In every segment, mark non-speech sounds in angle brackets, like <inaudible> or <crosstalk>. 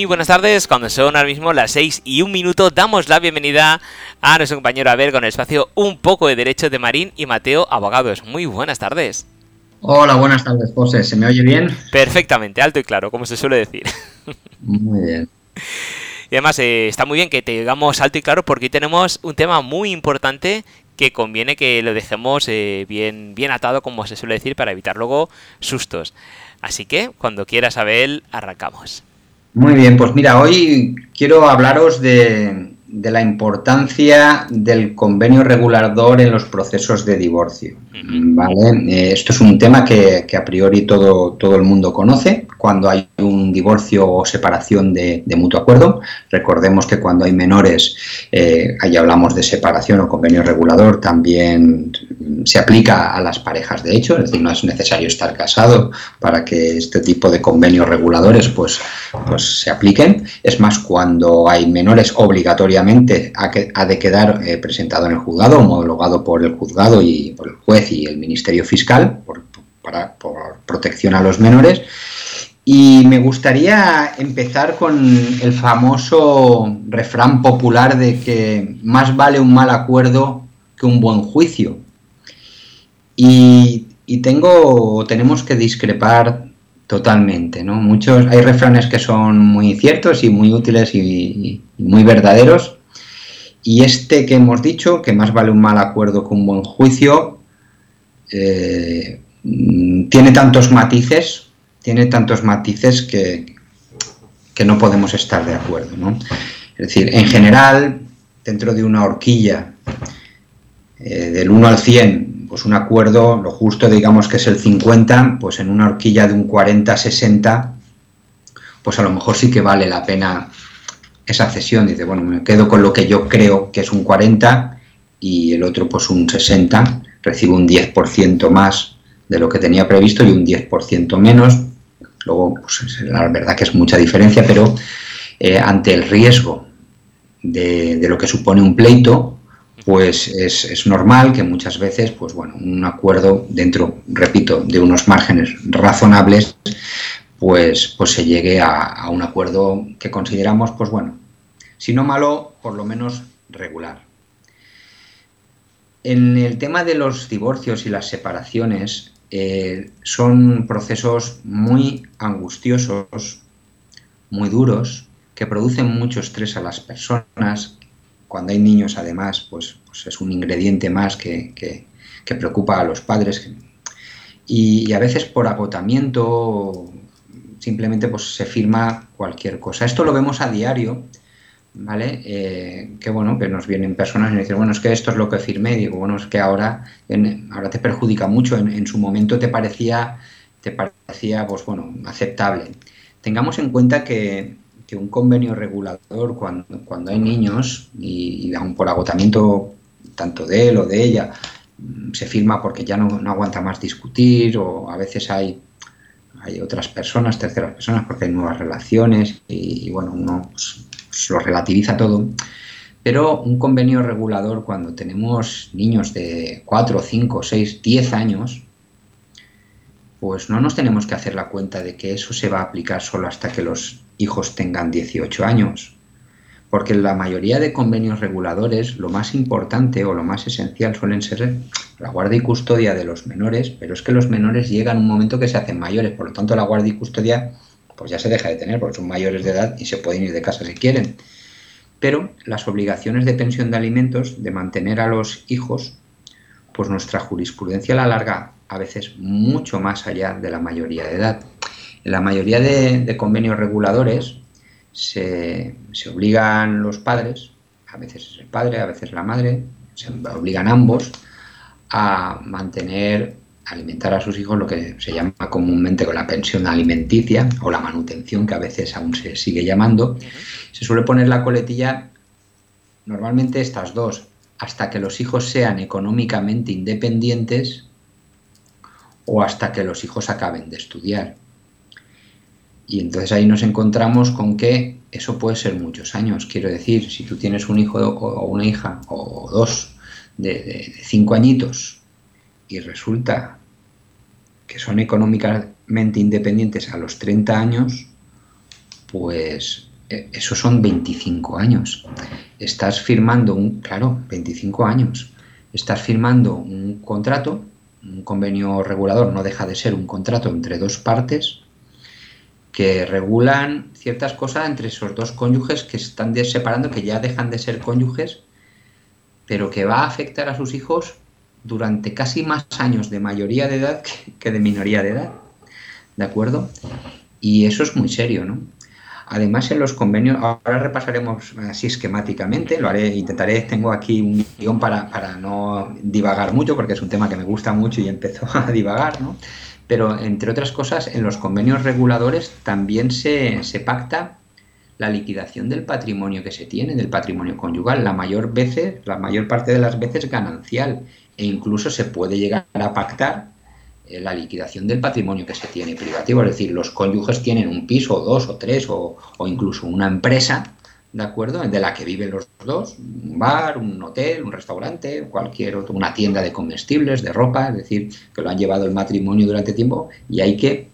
Muy buenas tardes, cuando son ahora mismo las 6 y un minuto, damos la bienvenida a nuestro compañero Abel con el espacio Un poco de Derecho de Marín y Mateo Abogados. Muy buenas tardes. Hola, buenas tardes, José. ¿Se me oye bien? Perfectamente, alto y claro, como se suele decir. Muy bien. Y además eh, está muy bien que te digamos alto y claro porque hoy tenemos un tema muy importante que conviene que lo dejemos eh, bien, bien atado, como se suele decir, para evitar luego sustos. Así que, cuando quieras, Abel, arrancamos. Muy bien, pues mira, hoy quiero hablaros de, de la importancia del convenio regulador en los procesos de divorcio. ¿vale? Eh, esto es un tema que, a priori todo, todo el mundo conoce cuando hay un divorcio o separación de, mutuo acuerdo. Recordemos que cuando hay menores, eh, ahí hablamos de separación o convenio regulador, también se aplica a las parejas de hecho, es decir, no es necesario estar casado para que este tipo de convenios reguladores pues, pues se apliquen. Es más, cuando hay menores obligatoriamente ha, de quedar eh, presentado en el juzgado, homologado por el juzgado y por el juez y el Ministerio Fiscal por, para, protección a los menores. Y me gustaría empezar con el famoso refrán popular de que más vale un mal acuerdo que un buen juicio. Y, tenemos que discrepar totalmente, ¿no? Muchos, hay refranes que son muy ciertos y muy útiles y muy verdaderos, y este que hemos dicho, que más vale un mal acuerdo que un buen juicio, eh, tiene tantos matices, tiene tantos matices que, que no podemos estar de acuerdo. ¿no? Es decir, en general, dentro de una horquilla eh, del 1 al 100, pues un acuerdo, lo justo digamos que es el 50, pues en una horquilla de un 40-60, pues a lo mejor sí que vale la pena esa cesión, dice, bueno, me quedo con lo que yo creo que es un 40 y el otro pues un 60, recibo un 10% más de lo que tenía previsto y un 10% menos. Luego, pues la verdad que es mucha diferencia, pero eh, ante el riesgo de, lo que supone un pleito, pues es, normal que muchas veces, pues bueno, un acuerdo dentro, repito, de unos márgenes razonables, pues, pues se llegue a, a, un acuerdo que consideramos, pues bueno, si no malo, por lo menos regular. En el tema de los divorcios y las separaciones, eh, son procesos muy angustiosos, muy duros, que producen mucho estrés a las personas. Cuando hay niños, además, pues, pues es un ingrediente más que, preocupa a los padres. Y, a veces por agotamiento simplemente pues, se firma cualquier cosa. Esto lo vemos a diario ¿vale? Eh, que bueno, que nos vienen personas y nos dicen, bueno, es que esto es lo que firmé, digo, bueno, es que ahora, ahora te perjudica mucho, en, su momento te parecía, te parecía, pues bueno, aceptable. Tengamos en cuenta que, un convenio regulador, cuando, cuando hay niños, y, aún por agotamiento tanto de él o de ella, mm, se firma porque ya no, aguanta más discutir, o a veces hay hay otras personas, terceras personas, porque hay nuevas relaciones y, bueno, uno pues, pues, lo relativiza todo. Pero un convenio regulador cuando tenemos niños de 4, 5, 6, 10 años, pues no nos tenemos que hacer la cuenta de que eso se va a aplicar solo hasta que los hijos tengan 18 años. Porque en la mayoría de convenios reguladores lo más importante o lo más esencial suelen ser la guardia y custodia de los menores, pero es que los menores llegan un momento que se hacen mayores, por lo tanto la guardia y custodia pues ya se deja de tener porque son mayores de edad y se pueden ir de casa si quieren. Pero las obligaciones de pensión de alimentos, de mantener a los hijos, pues nuestra jurisprudencia la alarga a veces mucho más allá de la mayoría de edad. En la mayoría de, convenios reguladores se, se, obligan los padres, a veces es el padre, a veces la madre, se obligan ambos a mantener alimentar a sus hijos lo que se llama comúnmente con la pensión alimenticia o la manutención, que a veces aún se sigue llamando. Se suele poner la coletilla, normalmente estas dos, hasta que los hijos sean económicamente independientes o hasta que los hijos acaben de estudiar. Y entonces ahí nos encontramos con que eso puede ser muchos años. Quiero decir, si tú tienes un hijo o una hija o dos de, cinco añitos y resulta que son económicamente independientes a los 30 años, pues eh, esos son 25 años. Estás firmando un, claro, 25 años. Estás firmando un contrato, un convenio regulador no deja de ser un contrato entre dos partes que regulan ciertas cosas entre esos dos cónyuges que están separando, que ya dejan de ser cónyuges, pero que va a afectar a sus hijos durante casi más años de mayoría de edad que de minoría de edad. ¿De acuerdo? Y eso es muy serio, ¿no? Además, en los convenios, ahora repasaremos así esquemáticamente, lo haré, intentaré, tengo aquí un guion para, para no divagar mucho, porque es un tema que me gusta mucho y empezó <laughs> a divagar, ¿no? Pero, entre otras cosas, en los convenios reguladores también se, pacta la liquidación del patrimonio que se tiene, del patrimonio conyugal, la mayor veces, la mayor parte de las veces ganancial, e incluso se puede llegar a pactar eh, la liquidación del patrimonio que se tiene privativo, es decir, los cónyuges tienen un piso, o dos o tres, o, incluso una empresa, ¿de acuerdo? De la que viven los dos, un bar, un hotel, un restaurante, cualquier otro, una tienda de comestibles, de ropa, es decir, que lo han llevado el matrimonio durante tiempo y hay que,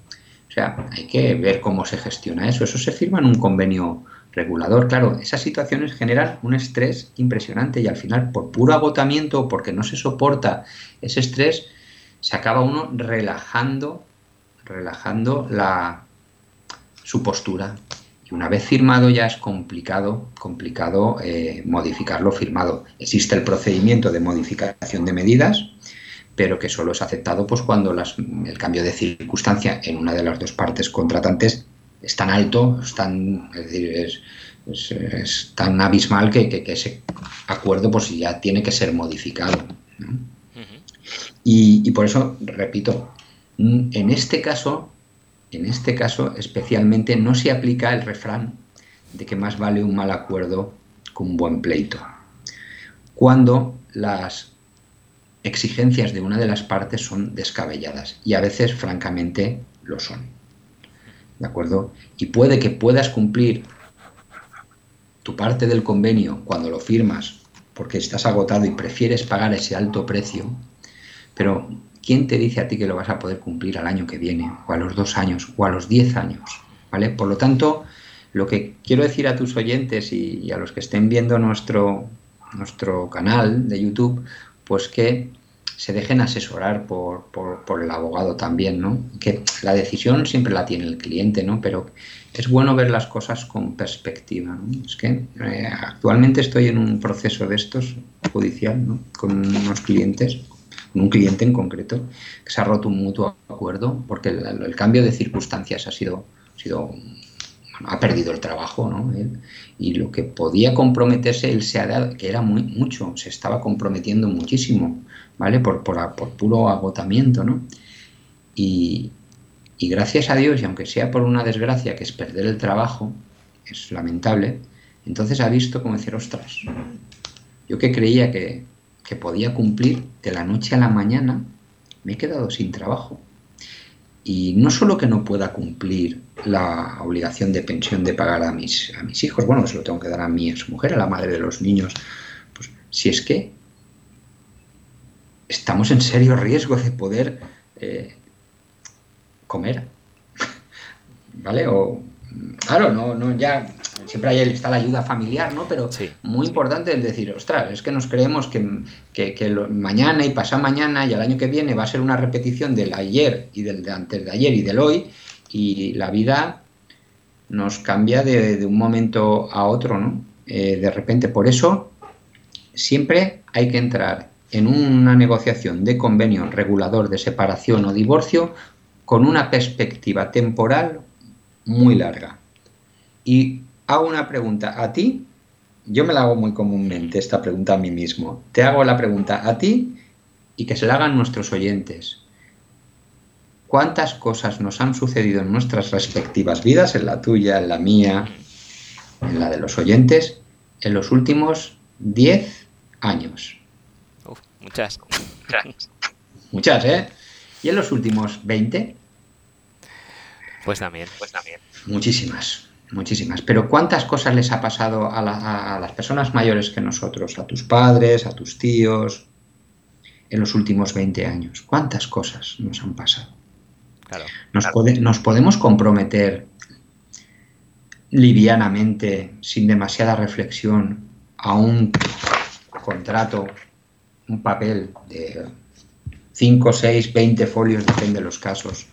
o sea, hay que ver cómo se gestiona eso. Eso se firma en un convenio regulador. Claro, esas situaciones generan un estrés impresionante y al final, por puro agotamiento, porque no se soporta ese estrés, se acaba uno relajando, relajando la, su postura. Y una vez firmado ya es complicado, complicado eh, modificar lo firmado. Existe el procedimiento de modificación de medidas, pero que solo es aceptado pues, cuando el cambio de circunstancia en una de las dos partes contratantes es tan alto, es tan, es decir, es, tan abismal que, ese acuerdo pues, ya tiene que ser modificado. Y, por eso, repito, en este caso, en este caso especialmente no se aplica el refrán de que más vale un mal acuerdo que un buen pleito. Cuando las exigencias de una de las partes son descabelladas y a veces francamente lo son. ¿De acuerdo? Y puede que puedas cumplir tu parte del convenio cuando lo firmas porque estás agotado y prefieres pagar ese alto precio, pero, ¿quién te dice a ti que lo vas a poder cumplir al año que viene, o a los dos años, o a los diez años? ¿Vale? Por lo tanto, lo que quiero decir a tus oyentes y, a los que estén viendo nuestro, nuestro canal de YouTube, pues que se dejen asesorar por, el abogado también, ¿no? Que la decisión siempre la tiene el cliente, ¿no? Pero es bueno ver las cosas con perspectiva, Es que eh, actualmente estoy en un proceso de estos judicial, ¿no? Con unos clientes, un cliente en concreto, que se ha roto un mutuo acuerdo porque el, cambio de circunstancias ha sido, ha perdido el trabajo, ¿no? y lo que podía comprometerse, él se ha dado, que era muy, mucho, se estaba comprometiendo muchísimo, ¿vale? Por, por, puro agotamiento, ¿no? Y, y gracias a Dios, y aunque sea por una desgracia, que es perder el trabajo, es lamentable, entonces ha visto como decir, ostras, yo que creía que, que podía cumplir de la noche a la mañana, me he quedado sin trabajo. Y no solo que no pueda cumplir la obligación de pensión de pagar a mis, a mis hijos, bueno, se lo tengo que dar a mi mujer, a la madre de los niños, pues si es que estamos en serio riesgo de poder eh, comer, <laughs> ¿vale? O, claro, no, no, ya siempre ahí está la ayuda familiar, ¿no? Pero muy importante es decir, ostras, es que nos creemos que, que, mañana y pasado mañana y el año que viene va a ser una repetición del ayer y del de antes de ayer y del hoy y la vida nos cambia de, un momento a otro, ¿no? Eh, de repente, por eso siempre hay que entrar en una negociación de convenio regulador de separación o divorcio con una perspectiva temporal muy larga. Y hago una pregunta a ti, yo me la hago muy comúnmente esta pregunta a mí mismo. Te hago la pregunta a ti y que se la hagan nuestros oyentes. ¿Cuántas cosas nos han sucedido en nuestras respectivas vidas, en la tuya, en la mía, en la de los oyentes, en los últimos 10 años? muchas. <laughs> Muchas, ¿eh? ¿Y en los últimos 20? Pues también, pues también. Muchísimas. Muchísimas. Pero ¿cuántas cosas les ha pasado a, las personas mayores que nosotros, a tus padres, a tus tíos, en los últimos 20 años? ¿Cuántas cosas nos han pasado? nos, nos podemos comprometer livianamente, sin demasiada reflexión, a un contrato, un papel de 5, 6, 20 folios, depende de los casos,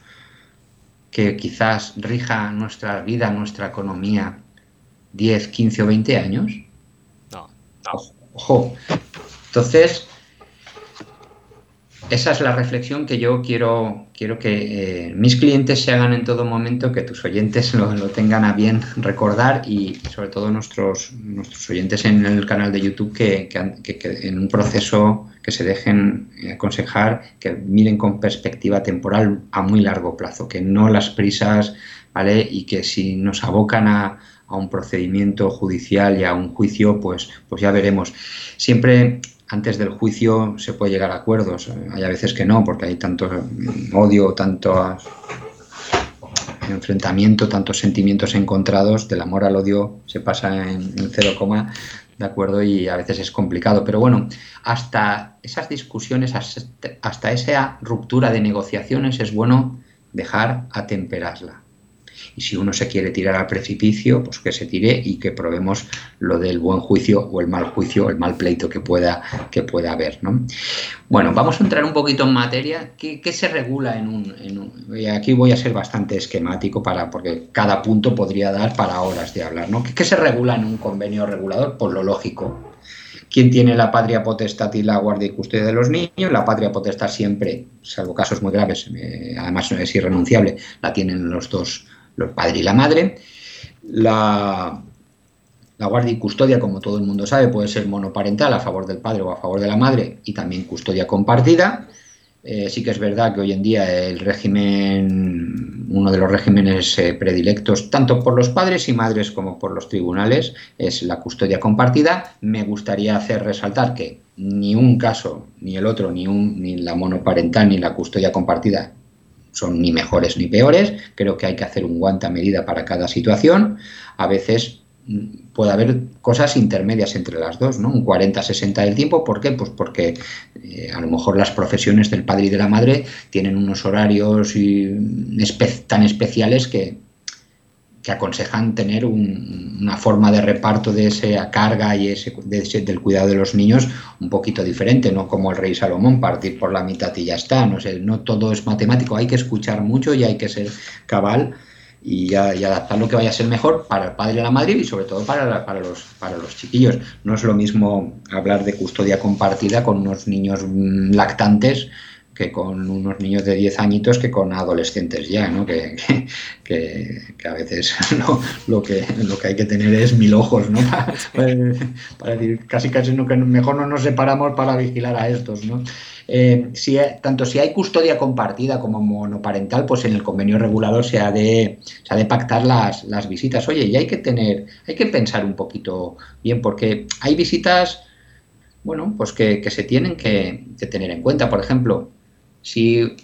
que quizás rija nuestra vida, nuestra economía 10, 15 o 20 años? No, Ojo. Entonces, esa es la reflexión que yo quiero, quiero que eh, mis clientes se hagan en todo momento, que tus oyentes lo, tengan a bien recordar y sobre todo nuestros, nuestros oyentes en el canal de YouTube que, en un proceso que se dejen aconsejar, que miren con perspectiva temporal a muy largo plazo, que no las prisas, ¿vale? Y que si nos abocan a, a un procedimiento judicial y a un juicio, pues, pues ya veremos. Siempre antes del juicio se puede llegar a acuerdos. Hay a veces que no, porque hay tanto odio, tanto enfrentamiento, tantos sentimientos encontrados, del amor al odio se pasa en, cero coma, ¿de acuerdo? Y a veces es complicado. Pero bueno, hasta esas discusiones, hasta esa ruptura de negociaciones es bueno dejar atemperarla y si uno se quiere tirar al precipicio, pues que se tire y que probemos lo del buen juicio o el mal juicio, el mal pleito que pueda, que pueda haber. ¿no? Bueno, vamos a entrar un poquito en materia. ¿Qué, se regula en un, Aquí voy a ser bastante esquemático para, porque cada punto podría dar para horas de hablar. ¿no? ¿Qué, se regula en un convenio regulador? Pues lo lógico. ¿Quién tiene la patria potestad y la guardia y custodia de los niños? La patria potestad siempre, salvo casos muy graves, eh, además es irrenunciable, la tienen los dos el padre y la madre. La, la guardia y custodia, como todo el mundo sabe, puede ser monoparental a favor del padre o a favor de la madre y también custodia compartida. Eh, sí que es verdad que hoy en día el régimen, uno de los regímenes eh, predilectos, tanto por los padres y madres como por los tribunales, es la custodia compartida. Me gustaría hacer resaltar que ni un caso, ni el otro, ni, un, ni la monoparental ni la custodia compartida son ni mejores ni peores, creo que hay que hacer un guante a medida para cada situación. A veces mm, puede haber cosas intermedias entre las dos, ¿no? Un 40-60 del tiempo, ¿por qué? Pues porque eh, a lo mejor las profesiones del padre y de la madre tienen unos horarios tan especiales que, que aconsejan tener una forma de reparto de esa carga y ese, del cuidado de los niños un poquito diferente, no como el rey Salomón, partir por la mitad y ya está. No, sé, no todo es matemático, hay que escuchar mucho y hay que ser cabal y, adaptar lo que vaya a ser mejor para el padre y la madre y sobre todo para, para, los, para los chiquillos. No es lo mismo hablar de custodia compartida con unos niños mm, lactantes que con unos niños de 10 añitos que con adolescentes ya, ¿no? Que, <laughs> que, que, a veces <laughs> lo, que, lo que hay que tener es mil ojos, ¿no? <laughs> Para, decir, casi casi no, que mejor no nos separamos para vigilar a estos, ¿no? Eh, si, tanto si hay custodia compartida como monoparental, pues en el convenio regulador se ha de, se de pactar las, las visitas. Oye, y hay que tener, hay que pensar un poquito bien, porque hay visitas, bueno, pues que, que se tienen que tener en cuenta. Por ejemplo, si,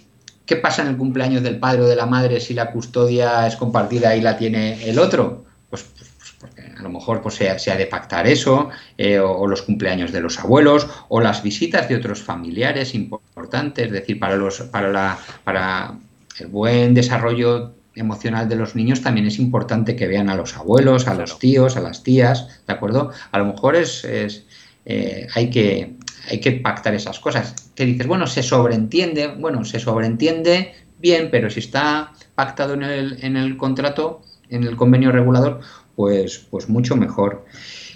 ¿Qué pasa en el cumpleaños del padre o de la madre si la custodia es compartida y la tiene el otro? Pues, pues, pues porque a lo mejor pues, se, ha de pactar eso, eh, o, los cumpleaños de los abuelos, o las visitas de otros familiares importantes, es decir, para, los, para, la, para el buen desarrollo emocional de los niños también es importante que vean a los abuelos, a los tíos, a las tías, ¿de acuerdo? A lo mejor es, eh, hay que hay que pactar esas cosas. Que dices, bueno, se sobreentiende, bueno, se sobreentiende bien, pero si está pactado en el, en el contrato, en el convenio regulador, pues, pues mucho mejor.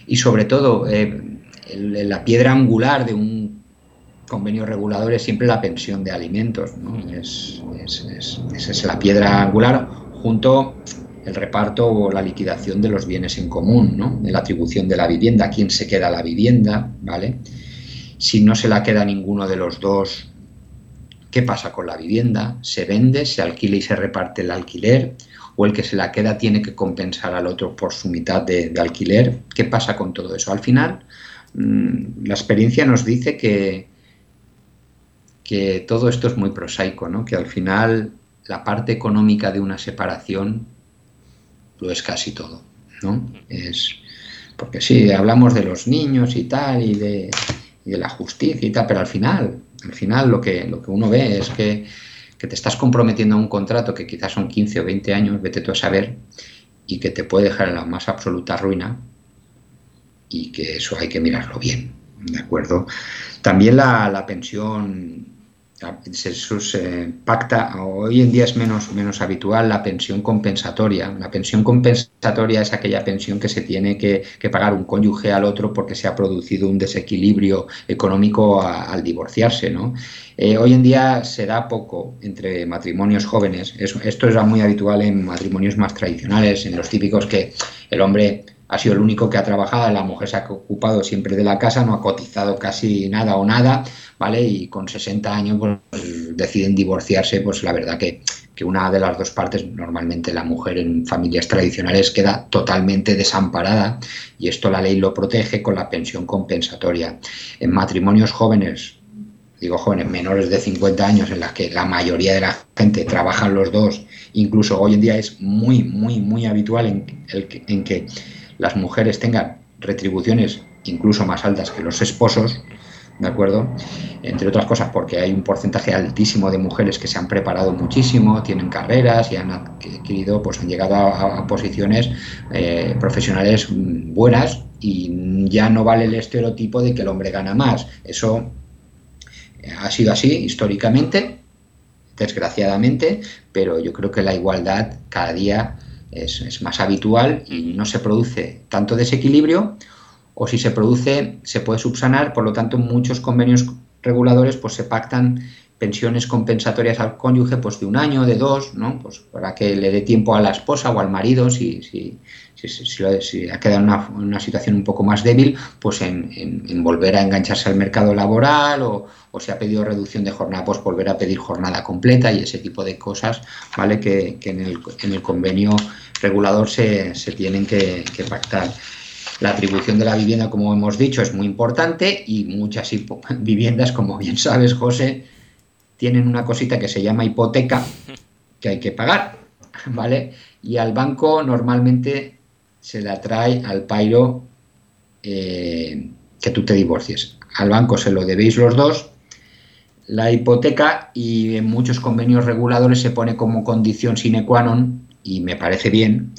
Y sobre todo, eh, la piedra angular de un convenio regulador es siempre la pensión de alimentos. ¿no? Es, es, esa es la piedra angular junto el reparto o la liquidación de los bienes en común, ¿no? la atribución de la vivienda, quién se queda la vivienda, ¿vale? Si no se la queda ninguno de los dos, ¿qué pasa con la vivienda? ¿Se vende, se alquila y se reparte el alquiler? ¿O el que se la queda tiene que compensar al otro por su mitad de, alquiler? ¿Qué pasa con todo eso? Al final, mm, la experiencia nos dice que, que todo esto es muy prosaico, ¿no? que al final la parte económica de una separación lo es casi todo. ¿no? Es, porque sí, hablamos de los niños y tal, y de, y de la justicia y tal, pero al final, al final lo que, lo que uno ve es que, te estás comprometiendo a un contrato que quizás son 15 o 20 años, vete tú a saber, y que te puede dejar en la más absoluta ruina y que eso hay que mirarlo bien, ¿de acuerdo? También la, la pensión se, pacta, hoy en día es menos, menos habitual la pensión compensatoria. La pensión compensatoria es aquella pensión que se tiene que, pagar un cónyuge al otro porque se ha producido un desequilibrio económico al divorciarse. ¿no? Eh, hoy en día se da poco entre matrimonios jóvenes. esto era muy habitual en matrimonios más tradicionales, en los típicos que el hombre ha sido el único que ha trabajado, la mujer se ha ocupado siempre de la casa, no ha cotizado casi nada o nada, ¿vale? Y con 60 años pues, deciden divorciarse, pues la verdad que, que, una de las dos partes, normalmente la mujer en familias tradicionales, queda totalmente desamparada y esto la ley lo protege con la pensión compensatoria. En matrimonios jóvenes, digo jóvenes, menores de 50 años, en las que la mayoría de la gente trabajan los dos, incluso hoy en día es muy, muy, muy habitual en, en que las mujeres tengan retribuciones incluso más altas que los esposos, ¿de acuerdo? Entre otras cosas porque hay un porcentaje altísimo de mujeres que se han preparado muchísimo, tienen carreras y han adquirido, pues han llegado a, posiciones eh, profesionales buenas y ya no vale el estereotipo de que el hombre gana más. Eso ha sido así históricamente, desgraciadamente, pero yo creo que la igualdad cada día es, más habitual y no se produce tanto desequilibrio o si se produce se puede subsanar, por lo tanto muchos convenios reguladores pues se pactan pensiones compensatorias al cónyuge pues de un año, de dos, ¿no? Pues para que le dé tiempo a la esposa o al marido si, si, si, ha quedado en una, una, situación un poco más débil, pues en, volver a engancharse al mercado laboral o, o, si ha pedido reducción de jornada, pues volver a pedir jornada completa y ese tipo de cosas, ¿vale? Que, que en, el, en el convenio regulador se, se tienen que, pactar. La atribución de la vivienda, como hemos dicho, es muy importante y muchas <laughs> viviendas, como bien sabes, José, tienen una cosita que se llama hipoteca <laughs> que hay que pagar, <laughs> ¿vale? Y al banco normalmente se le atrae al pairo eh, que tú te divorcies. Al banco se lo debéis los dos la hipoteca y en muchos convenios reguladores se pone como condición sine qua non y me parece bien,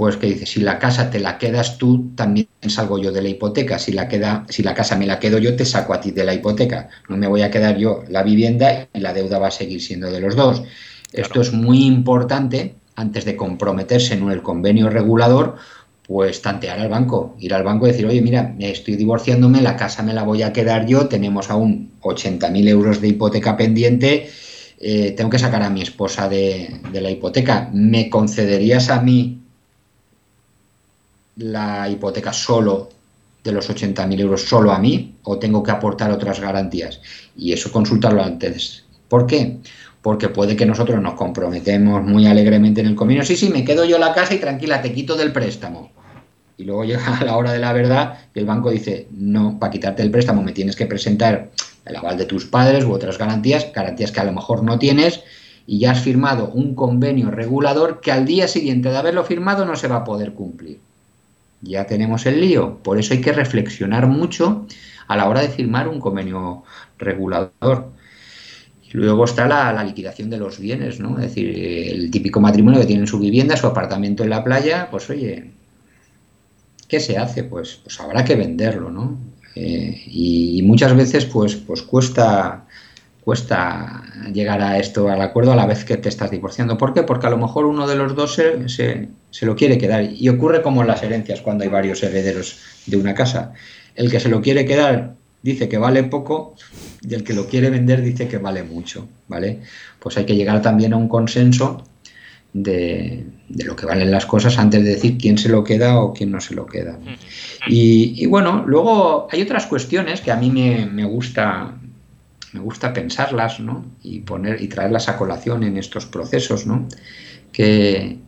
pues que dice, si la casa te la quedas tú, también salgo yo de la hipoteca. Si la, queda, si la casa me la quedo yo, te saco a ti de la hipoteca. No me voy a quedar yo la vivienda y la deuda va a seguir siendo de los dos. Esto es muy importante antes de comprometerse en el convenio regulador, pues tantear al banco, ir al banco y decir, oye, mira, estoy divorciándome, la casa me la voy a quedar yo, tenemos aún 80.000 euros de hipoteca pendiente eh, tengo que sacar a mi esposa de, la hipoteca. ¿Me concederías a mí la hipoteca solo de los 80.000 euros solo a mí o tengo que aportar otras garantías? Y eso consultarlo antes. ¿Por qué? Porque puede que nosotros nos comprometemos muy alegremente en el convenio. Sí, sí, me quedo yo la casa y tranquila, te quito del préstamo. Y luego <laughs> llega la hora de la verdad y el banco dice, no, para quitarte el préstamo me tienes que presentar el aval de tus padres u otras garantías, garantías que a lo mejor no tienes y ya has firmado un convenio regulador que al día siguiente de haberlo firmado no se va a poder cumplir. Ya tenemos el lío, por eso hay que reflexionar mucho a la hora de firmar un convenio regulador. Luego está la, la, liquidación de los bienes, ¿no? Es decir, el típico matrimonio que tiene su vivienda, su apartamento en la playa, pues oye, ¿qué se hace? Pues, pues habrá que venderlo, ¿no? Eh, y, muchas veces pues, pues cuesta, cuesta llegar a esto, al acuerdo a la vez que te estás divorciando. ¿Por qué? Porque a lo mejor uno de los dos se, se, lo quiere quedar. Y ocurre como en las herencias cuando hay varios herederos de una casa. El que se lo quiere quedar dice que vale poco y el que lo quiere vender dice que vale mucho, ¿vale? Pues hay que llegar también a un consenso de, lo que valen las cosas antes de decir quién se lo queda o quién no se lo queda. Y, bueno, luego hay otras cuestiones que a mí me, gusta me gusta pensarlas ¿no? y poner y traerlas a colación en estos procesos ¿no? que,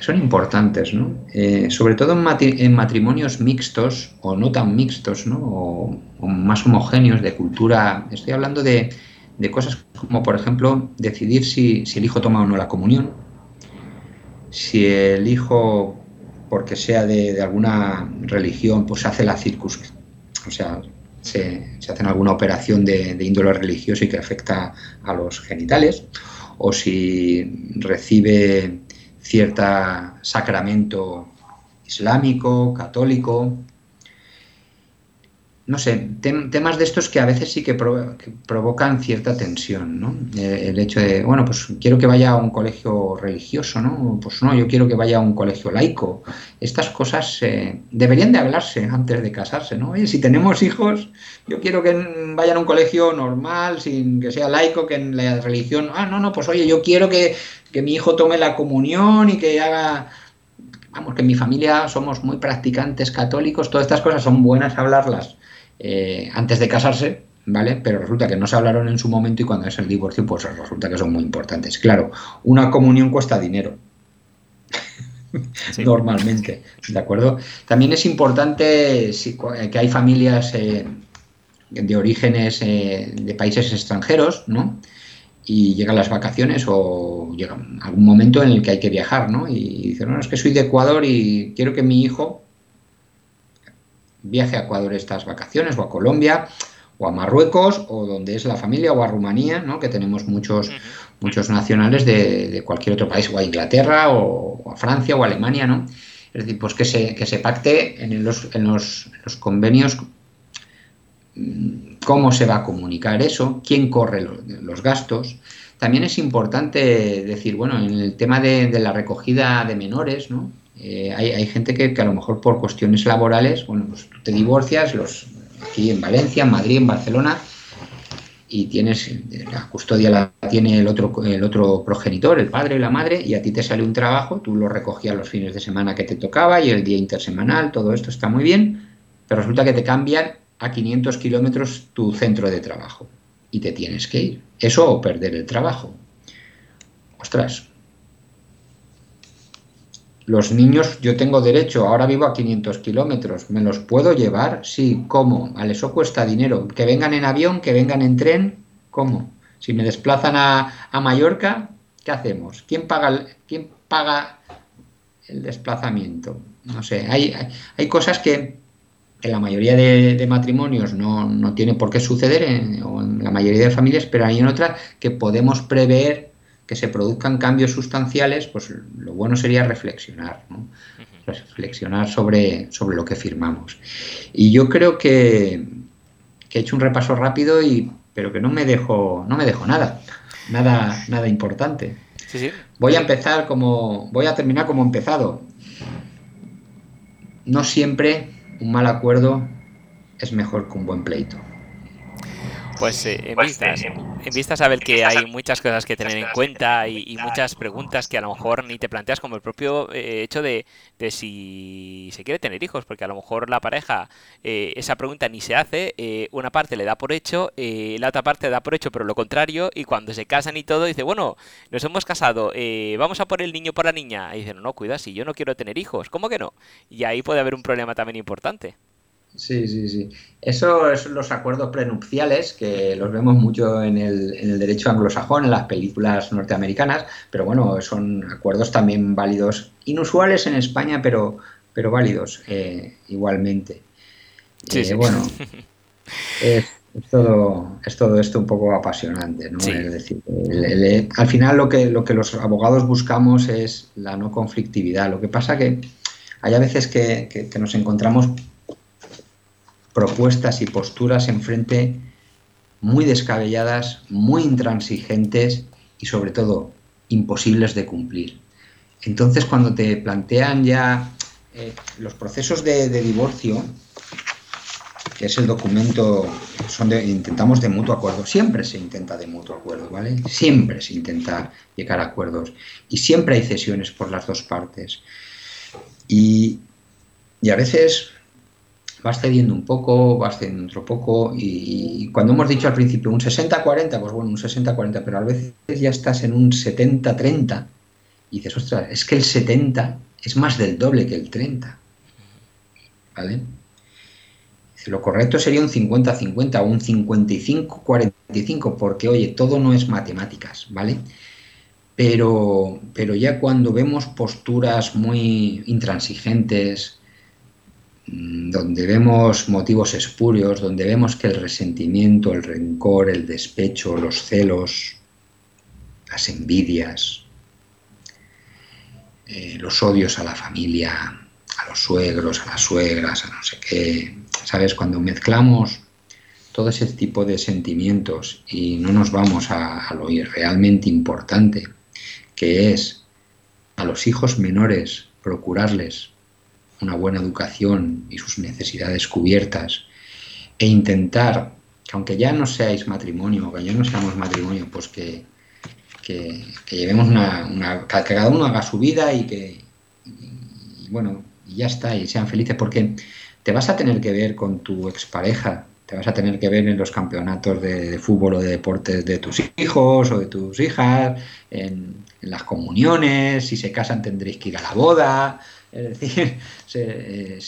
son importantes ¿no? Eh, sobre todo en, matrimonios mixtos o no tan mixtos ¿no? o, más homogéneos de cultura estoy hablando de, de cosas como por ejemplo decidir si, si, el hijo toma o no la comunión, si el hijo, porque sea de, alguna religión, pues hace la circus, o sea, se, se hace alguna operación de, de, índole religioso y que afecta a los genitales, o si recibe cierta sacramento islámico, católico, no sé, temas de estos que a veces sí que, provocan cierta tensión, ¿no? Eh, el hecho de, bueno, pues quiero que vaya a un colegio religioso, ¿no? Pues no, yo quiero que vaya a un colegio laico. Estas cosas eh, deberían de hablarse antes de casarse, ¿no? Oye, si tenemos hijos, yo quiero que vayan a un colegio normal, sin que sea laico, que en la religión, ah, no, no, pues oye, yo quiero que, que mi hijo tome la comunión y que haga vamos, que en mi familia somos muy practicantes católicos, todas estas cosas son buenas hablarlas eh, antes de casarse, ¿vale? Pero resulta que no se hablaron en su momento y cuando es el divorcio, pues resulta que son muy importantes. Claro, una comunión cuesta dinero. <laughs> Normalmente, ¿de acuerdo? También es importante que hay familias eh, de orígenes eh, de países extranjeros, ¿no? Y llegan las vacaciones o llega algún momento en el que hay que viajar, ¿no? Y dicen, no, es que soy de Ecuador y quiero que mi hijo viaje a Ecuador estas vacaciones o a Colombia o a Marruecos o donde es la familia o a Rumanía, ¿no? que tenemos muchos, muchos nacionales de, cualquier otro país, o a Inglaterra o, a Francia o a Alemania, ¿no? Es decir, pues que se, que se pacte en los, en los, convenios mm, cómo se va a comunicar eso, quién corre los, gastos. También es importante decir, bueno, en el tema de, de la recogida de menores, ¿no? Eh, hay, gente que, a lo mejor por cuestiones laborales, bueno, pues tú te divorcias, los aquí en Valencia, en Madrid, en Barcelona, y tienes la custodia la tiene el otro el otro progenitor, el padre y la madre, y a ti te sale un trabajo, tú lo recogías los fines de semana que te tocaba y el día intersemanal, todo esto está muy bien, pero resulta que te cambian a 500 kilómetros tu centro de trabajo y te tienes que ir. Eso o perder el trabajo. Ostras, los niños, yo tengo derecho, ahora vivo a 500 kilómetros, ¿me los puedo llevar? Sí, ¿cómo? Vale, eso cuesta dinero. Que vengan en avión, que vengan en tren, ¿cómo? Si me desplazan a, Mallorca, ¿qué hacemos? ¿Quién paga, el, quién paga el desplazamiento? No sé, hay, hay, cosas que en la mayoría de, matrimonios no, no, tiene por qué suceder, en, o en la mayoría de familias, pero hay en otras que podemos prever que se produzcan cambios sustanciales, pues lo bueno sería reflexionar, ¿no? reflexionar sobre, sobre lo que firmamos. Y yo creo que, he hecho un repaso rápido, y, pero que no me dejo, no me dejo nada, nada, nada importante. Voy a empezar como, voy a terminar como empezado. No siempre un mal acuerdo es mejor que un buen pleito. Pues eh, en, pues, vistas, en vistas a ver que hay muchas cosas que tener en cuenta y, muchas preguntas que a lo mejor ni te planteas, como el propio eh, hecho de, si se quiere tener hijos, porque a lo mejor la pareja eh, esa pregunta ni se hace, una parte le da por hecho, la otra parte da por hecho, pero lo contrario, y cuando se casan y todo, dice, bueno, nos hemos casado, vamos a por el niño por la niña, y dicen, no, cuida, si yo no quiero tener hijos, ¿cómo que no? Y ahí puede haber un problema también importante. Sí, sí, sí. Eso son los acuerdos prenupciales, que los vemos mucho en el, en el, derecho anglosajón, en las películas norteamericanas, pero bueno, son acuerdos también válidos, inusuales en España, pero, pero válidos eh, igualmente. Sí, eh, Bueno, <laughs> es, todo, es todo esto un poco apasionante, ¿no? Es decir, al final lo que, lo que los abogados buscamos es la no conflictividad. Lo que pasa que hay a veces que, que nos encontramos propuestas y posturas enfrente muy descabelladas, muy intransigentes y sobre todo imposibles de cumplir. Entonces cuando te plantean ya eh, los procesos de, divorcio, que es el documento, son de, intentamos de mutuo acuerdo, siempre se intenta de mutuo acuerdo, ¿vale? Siempre se intenta llegar a acuerdos y siempre hay cesiones por las dos partes. Y, y a veces vas cediendo un poco, vas cediendo otro poco y, cuando hemos dicho al principio un 60-40, pues bueno, un 60-40, pero a veces ya estás en un 70-30 y dices, ostras, es que el 70 es más del doble que el 30. ¿Vale? Lo correcto sería un 50-50 o un 55-45, porque oye, todo no es matemáticas, ¿vale? Pero, ya cuando vemos posturas muy intransigentes, donde vemos motivos espurios, donde vemos que el resentimiento, el rencor, el despecho, los celos, las envidias, eh, los odios a la familia, a los suegros, a las suegras, a no sé qué. ¿Sabes? Cuando mezclamos todo ese tipo de sentimientos y no nos vamos a, a lo realmente importante, que es a los hijos menores procurarles una buena educación y sus necesidades cubiertas e intentar, que aunque ya no seáis matrimonio, que ya no seamos matrimonio, pues que, que, llevemos una, que cada uno haga su vida y que, bueno, y ya está, y sean felices, porque te vas a tener que ver con tu expareja, te vas a tener que ver en los campeonatos de, fútbol o de deportes de tus hijos o de tus hijas, en, las comuniones, si se casan tendréis que ir a la boda, es decir, <laughs> se,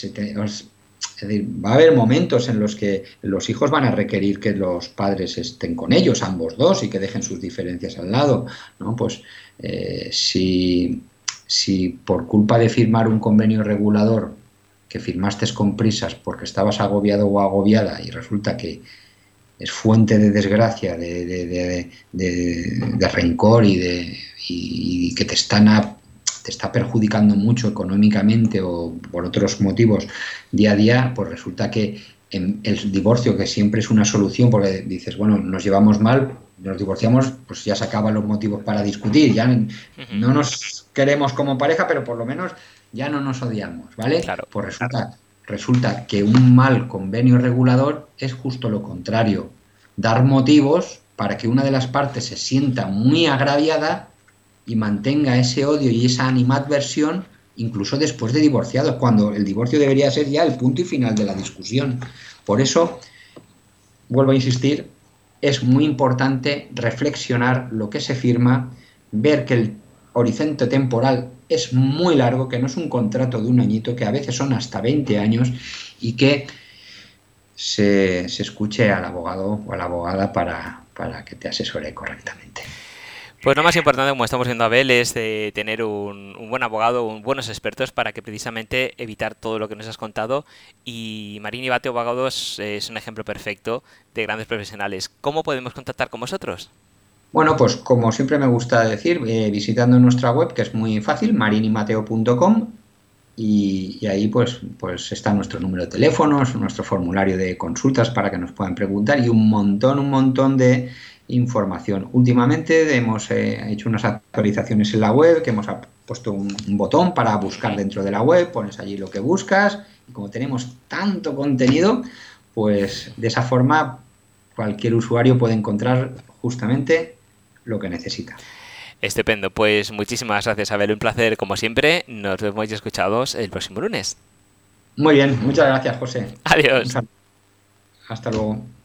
va a haber momentos en los que los hijos van a requerir que los padres estén con ellos, ambos dos, y que dejen sus diferencias al lado, ¿no? Pues eh, si, si por culpa de firmar un convenio regulador que firmaste con prisas porque estabas agobiado o agobiada y resulta que es fuente de desgracia, de, rencor y, de, y que te están te está perjudicando mucho económicamente o por otros motivos día a día, pues resulta que el divorcio, que siempre es una solución, porque dices, bueno, nos llevamos mal, nos divorciamos, pues ya se acaban los motivos para discutir, ya no nos queremos como pareja, pero por lo menos ya no nos odiamos, ¿vale? Claro. Pues resulta, resulta que un mal convenio regulador es justo lo contrario, dar motivos para que una de las partes se sienta muy agraviada y mantenga ese odio y esa animadversión incluso después de divorciados, cuando el divorcio debería ser ya el punto y final de la discusión. Por eso, vuelvo a insistir, es muy importante reflexionar lo que se firma, ver que el horizonte temporal es muy largo, que no es un contrato de un añito, que a veces son hasta 20 años y que se, se escuche al abogado o a la abogada para, para que te asesore correctamente. Pues lo más importante, como estamos viendo Abel, es de tener un, buen abogado, un, buenos expertos para que precisamente evitar todo lo que nos has contado. Y Marín y Bate Abogados es un ejemplo perfecto de grandes profesionales. ¿Cómo podemos contactar con vosotros? Bueno, pues como siempre me gusta decir, eh, visitando nuestra web, que es muy fácil, marinimateo.com, y, y, ahí pues, pues está nuestro número de teléfonos, nuestro formulario de consultas para que nos puedan preguntar y un montón, un montón de información. Últimamente hemos eh, hecho unas actualizaciones en la web, que hemos puesto un, botón para buscar dentro de la web, pones allí lo que buscas y como tenemos tanto contenido, pues de esa forma cualquier usuario puede encontrar justamente lo que necesita. Estupendo, pues muchísimas gracias Abel, un placer como siempre, nos vemos y escuchados el próximo lunes. Muy bien, muchas gracias José. Adiós. Hasta luego.